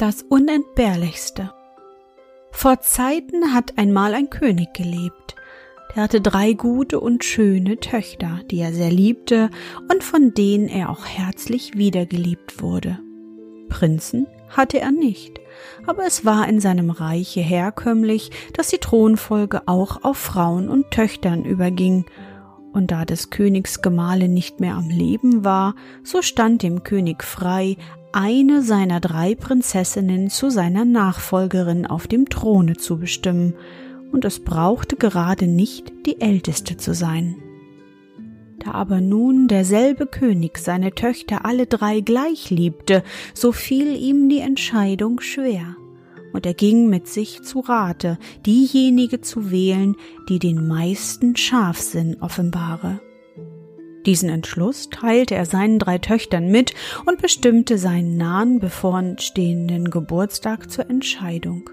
Das Unentbehrlichste. Vor Zeiten hat einmal ein König gelebt. Der hatte drei gute und schöne Töchter, die er sehr liebte und von denen er auch herzlich wiedergeliebt wurde. Prinzen hatte er nicht, aber es war in seinem Reiche herkömmlich, dass die Thronfolge auch auf Frauen und Töchtern überging, und da des Königs Gemahlin nicht mehr am Leben war, so stand dem König frei, eine seiner drei Prinzessinnen zu seiner Nachfolgerin auf dem Throne zu bestimmen, und es brauchte gerade nicht die älteste zu sein. Da aber nun derselbe König seine Töchter alle drei gleich liebte, so fiel ihm die Entscheidung schwer, und er ging mit sich zu Rate, diejenige zu wählen, die den meisten Scharfsinn offenbare. Diesen Entschluss teilte er seinen drei Töchtern mit und bestimmte seinen nahen bevorstehenden Geburtstag zur Entscheidung.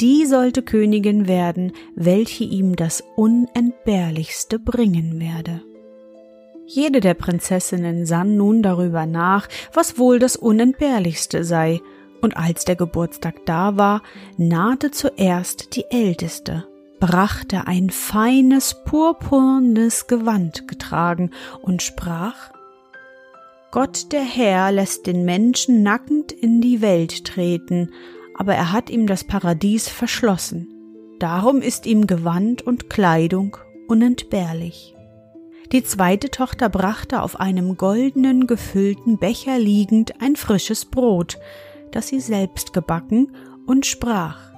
Die sollte Königin werden, welche ihm das Unentbehrlichste bringen werde. Jede der Prinzessinnen sann nun darüber nach, was wohl das Unentbehrlichste sei, und als der Geburtstag da war, nahte zuerst die Älteste, brachte ein feines purpurnes Gewand getragen und sprach Gott der Herr lässt den Menschen nackend in die Welt treten, aber er hat ihm das Paradies verschlossen. Darum ist ihm Gewand und Kleidung unentbehrlich. Die zweite Tochter brachte auf einem goldenen gefüllten Becher liegend ein frisches Brot, das sie selbst gebacken, und sprach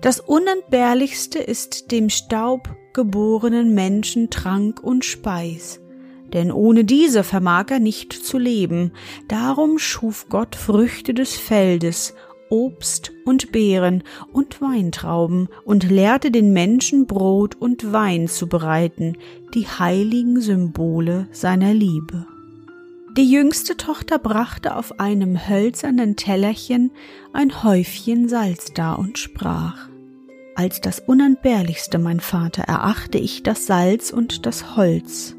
das Unentbehrlichste ist dem Staub geborenen Menschen Trank und Speis, denn ohne diese vermag er nicht zu leben, darum schuf Gott Früchte des Feldes, Obst und Beeren und Weintrauben und lehrte den Menschen Brot und Wein zu bereiten, die heiligen Symbole seiner Liebe. Die jüngste Tochter brachte auf einem hölzernen Tellerchen ein Häufchen Salz dar und sprach Als das Unentbehrlichste, mein Vater, erachte ich das Salz und das Holz.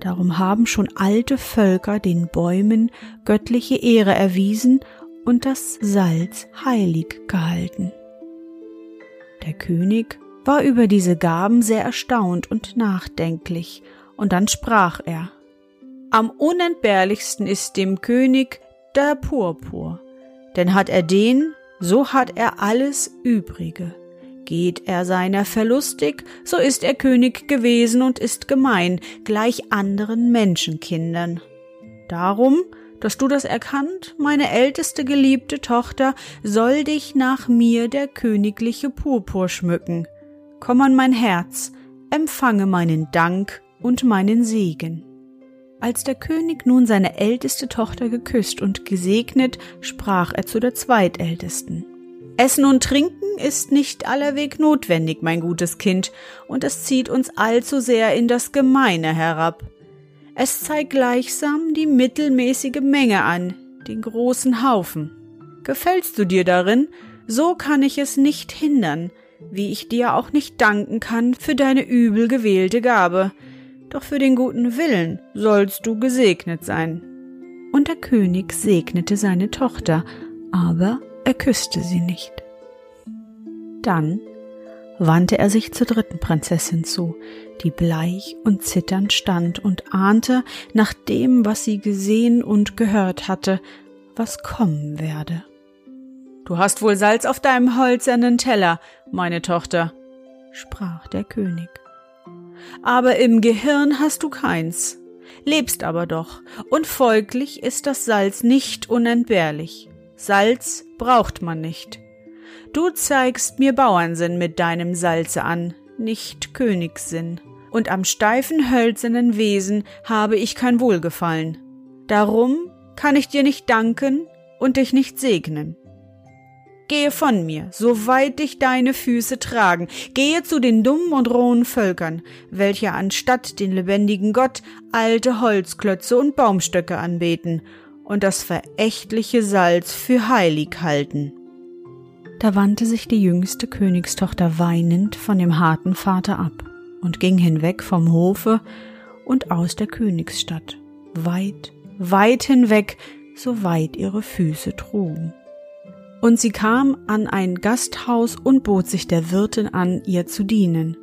Darum haben schon alte Völker den Bäumen göttliche Ehre erwiesen und das Salz heilig gehalten. Der König war über diese Gaben sehr erstaunt und nachdenklich, und dann sprach er am unentbehrlichsten ist dem König der Purpur, denn hat er den, so hat er alles Übrige. Geht er seiner verlustig, so ist er König gewesen und ist gemein, gleich anderen Menschenkindern. Darum, dass du das erkannt, meine älteste geliebte Tochter, soll dich nach mir der königliche Purpur schmücken. Komm an mein Herz, empfange meinen Dank und meinen Segen. Als der König nun seine älteste Tochter geküsst und gesegnet, sprach er zu der zweitältesten. Essen und Trinken ist nicht allerweg notwendig, mein gutes Kind, und es zieht uns allzu sehr in das Gemeine herab. Es zeigt gleichsam die mittelmäßige Menge an, den großen Haufen. Gefällst du dir darin, so kann ich es nicht hindern, wie ich dir auch nicht danken kann für deine übel gewählte Gabe, doch für den guten Willen sollst du gesegnet sein. Und der König segnete seine Tochter, aber er küsste sie nicht. Dann wandte er sich zur dritten Prinzessin zu, die bleich und zitternd stand und ahnte, nach dem, was sie gesehen und gehört hatte, was kommen werde. Du hast wohl Salz auf deinem holzernen Teller, meine Tochter, sprach der König. Aber im Gehirn hast du keins, lebst aber doch, und folglich ist das Salz nicht unentbehrlich. Salz braucht man nicht. Du zeigst mir Bauernsinn mit deinem Salze an, nicht Königssinn, und am steifen hölzernen Wesen habe ich kein Wohlgefallen. Darum kann ich dir nicht danken und dich nicht segnen. Gehe von mir, so weit dich deine Füße tragen, gehe zu den dummen und rohen Völkern, welche anstatt den lebendigen Gott alte Holzklötze und Baumstöcke anbeten und das verächtliche Salz für heilig halten. Da wandte sich die jüngste Königstochter weinend von dem harten Vater ab und ging hinweg vom Hofe und aus der Königsstadt, weit, weit hinweg, so weit ihre Füße trugen. Und sie kam an ein Gasthaus und bot sich der Wirtin an, ihr zu dienen.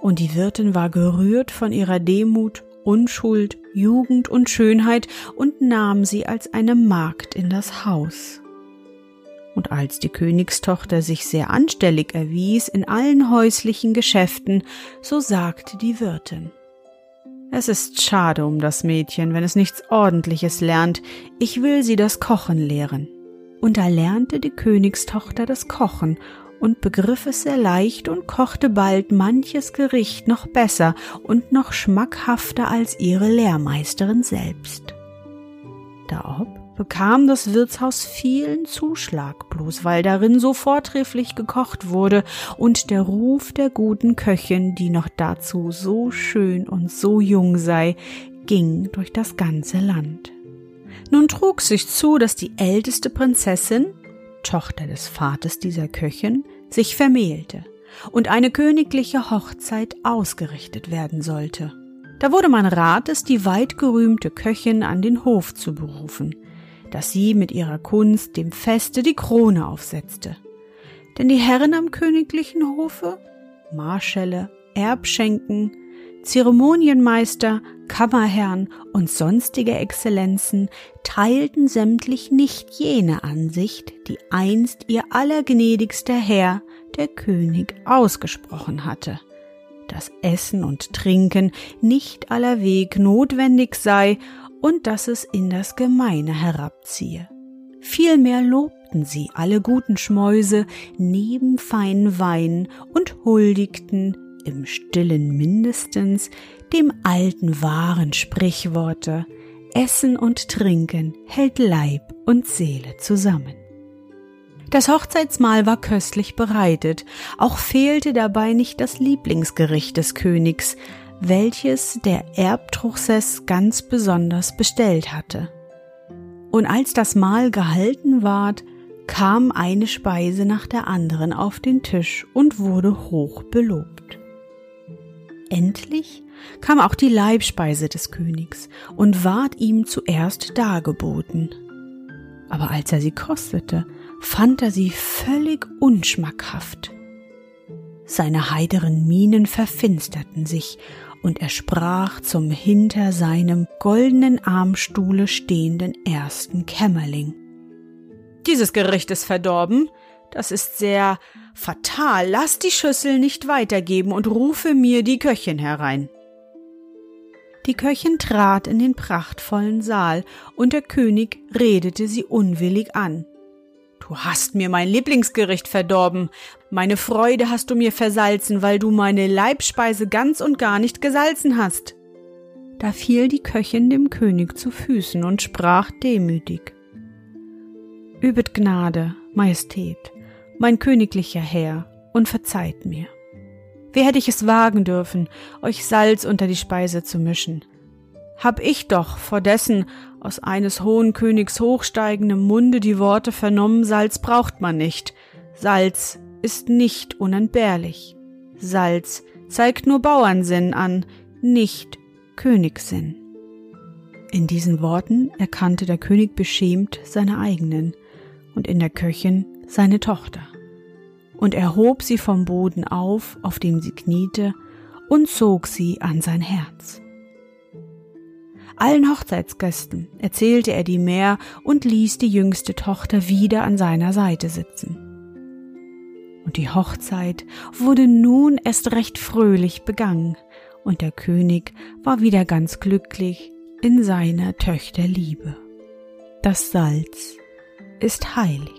Und die Wirtin war gerührt von ihrer Demut, Unschuld, Jugend und Schönheit und nahm sie als eine Magd in das Haus. Und als die Königstochter sich sehr anstellig erwies in allen häuslichen Geschäften, so sagte die Wirtin Es ist schade um das Mädchen, wenn es nichts Ordentliches lernt, ich will sie das Kochen lehren. Und da lernte die Königstochter das Kochen und begriff es sehr leicht und kochte bald manches Gericht noch besser und noch schmackhafter als ihre Lehrmeisterin selbst. Da ob bekam das Wirtshaus vielen Zuschlag, bloß weil darin so vortrefflich gekocht wurde und der Ruf der guten Köchin, die noch dazu so schön und so jung sei, ging durch das ganze Land. Nun trug sich zu, dass die älteste Prinzessin, Tochter des Vaters dieser Köchin, sich vermählte und eine königliche Hochzeit ausgerichtet werden sollte. Da wurde man rat, es die weit gerühmte Köchin an den Hof zu berufen, dass sie mit ihrer Kunst dem Feste die Krone aufsetzte. Denn die Herren am königlichen Hofe, Marschälle, Erbschenken, Zeremonienmeister, Kammerherrn und sonstige Exzellenzen teilten sämtlich nicht jene Ansicht, die einst ihr allergnädigster Herr, der König, ausgesprochen hatte, dass Essen und Trinken nicht allerweg notwendig sei und dass es in das Gemeine herabziehe. Vielmehr lobten sie alle guten Schmäuse neben feinen Wein und huldigten im stillen mindestens dem alten wahren Sprichworte Essen und Trinken hält Leib und Seele zusammen. Das Hochzeitsmahl war köstlich bereitet, auch fehlte dabei nicht das Lieblingsgericht des Königs, welches der Erbtruchsess ganz besonders bestellt hatte. Und als das Mahl gehalten ward, kam eine Speise nach der anderen auf den Tisch und wurde hoch belobt. Endlich kam auch die Leibspeise des Königs und ward ihm zuerst dargeboten. Aber als er sie kostete, fand er sie völlig unschmackhaft. Seine heiteren Mienen verfinsterten sich, und er sprach zum hinter seinem goldenen Armstuhle stehenden ersten Kämmerling. Dieses Gericht ist verdorben, das ist sehr fatal, lass die Schüssel nicht weitergeben und rufe mir die Köchin herein. Die Köchin trat in den prachtvollen Saal, und der König redete sie unwillig an. Du hast mir mein Lieblingsgericht verdorben. Meine Freude hast du mir versalzen, weil du meine Leibspeise ganz und gar nicht gesalzen hast. Da fiel die Köchin dem König zu Füßen und sprach demütig. Übet Gnade, Majestät, mein königlicher Herr, und verzeiht mir. Wie hätte ich es wagen dürfen, euch Salz unter die Speise zu mischen? Hab ich doch vor dessen aus eines hohen Königs hochsteigendem Munde die Worte vernommen, Salz braucht man nicht. Salz ist nicht unentbehrlich. Salz zeigt nur Bauernsinn an, nicht Königssinn. In diesen Worten erkannte der König beschämt seine eigenen und in der Köchin seine Tochter. Und er hob sie vom Boden auf, auf dem sie kniete, und zog sie an sein Herz. Allen Hochzeitsgästen erzählte er die Mehr und ließ die jüngste Tochter wieder an seiner Seite sitzen. Und die Hochzeit wurde nun erst recht fröhlich begangen, und der König war wieder ganz glücklich in seiner Töchter Liebe. Das Salz ist heilig.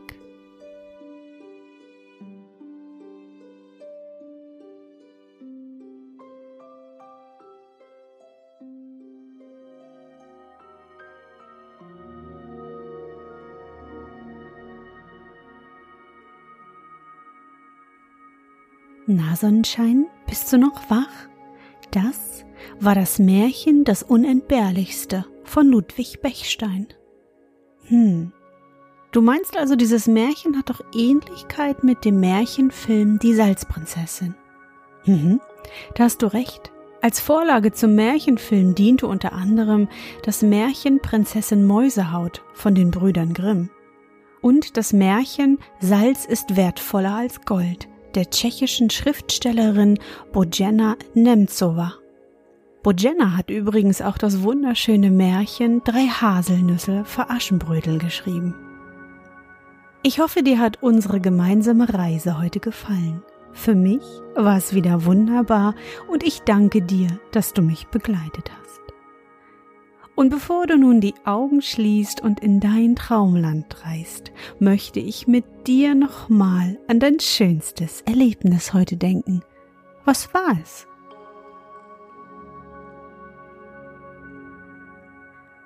Na Sonnenschein, bist du noch wach? Das war das Märchen Das Unentbehrlichste von Ludwig Bechstein. Hm. Du meinst also, dieses Märchen hat doch Ähnlichkeit mit dem Märchenfilm Die Salzprinzessin? Mhm, da hast du recht. Als Vorlage zum Märchenfilm diente unter anderem das Märchen Prinzessin Mäusehaut von den Brüdern Grimm und das Märchen Salz ist wertvoller als Gold der tschechischen Schriftstellerin Bojana Nemcova. Bojana hat übrigens auch das wunderschöne Märchen Drei Haselnüsse für Aschenbrödel geschrieben. Ich hoffe, dir hat unsere gemeinsame Reise heute gefallen. Für mich war es wieder wunderbar und ich danke dir, dass du mich begleitet hast. Und bevor du nun die Augen schließt und in dein Traumland reist, möchte ich mit dir nochmal an dein schönstes Erlebnis heute denken. Was war es?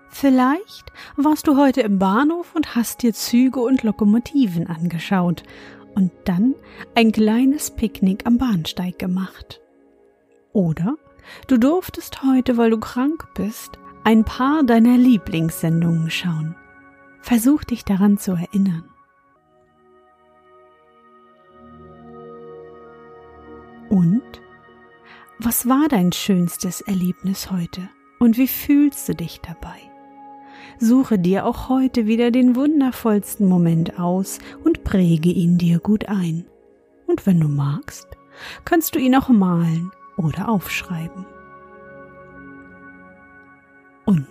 Vielleicht warst du heute im Bahnhof und hast dir Züge und Lokomotiven angeschaut und dann ein kleines Picknick am Bahnsteig gemacht. Oder du durftest heute, weil du krank bist, ein paar deiner Lieblingssendungen schauen. Versuch dich daran zu erinnern. Und? Was war dein schönstes Erlebnis heute? Und wie fühlst du dich dabei? Suche dir auch heute wieder den wundervollsten Moment aus und präge ihn dir gut ein. Und wenn du magst, kannst du ihn auch malen oder aufschreiben.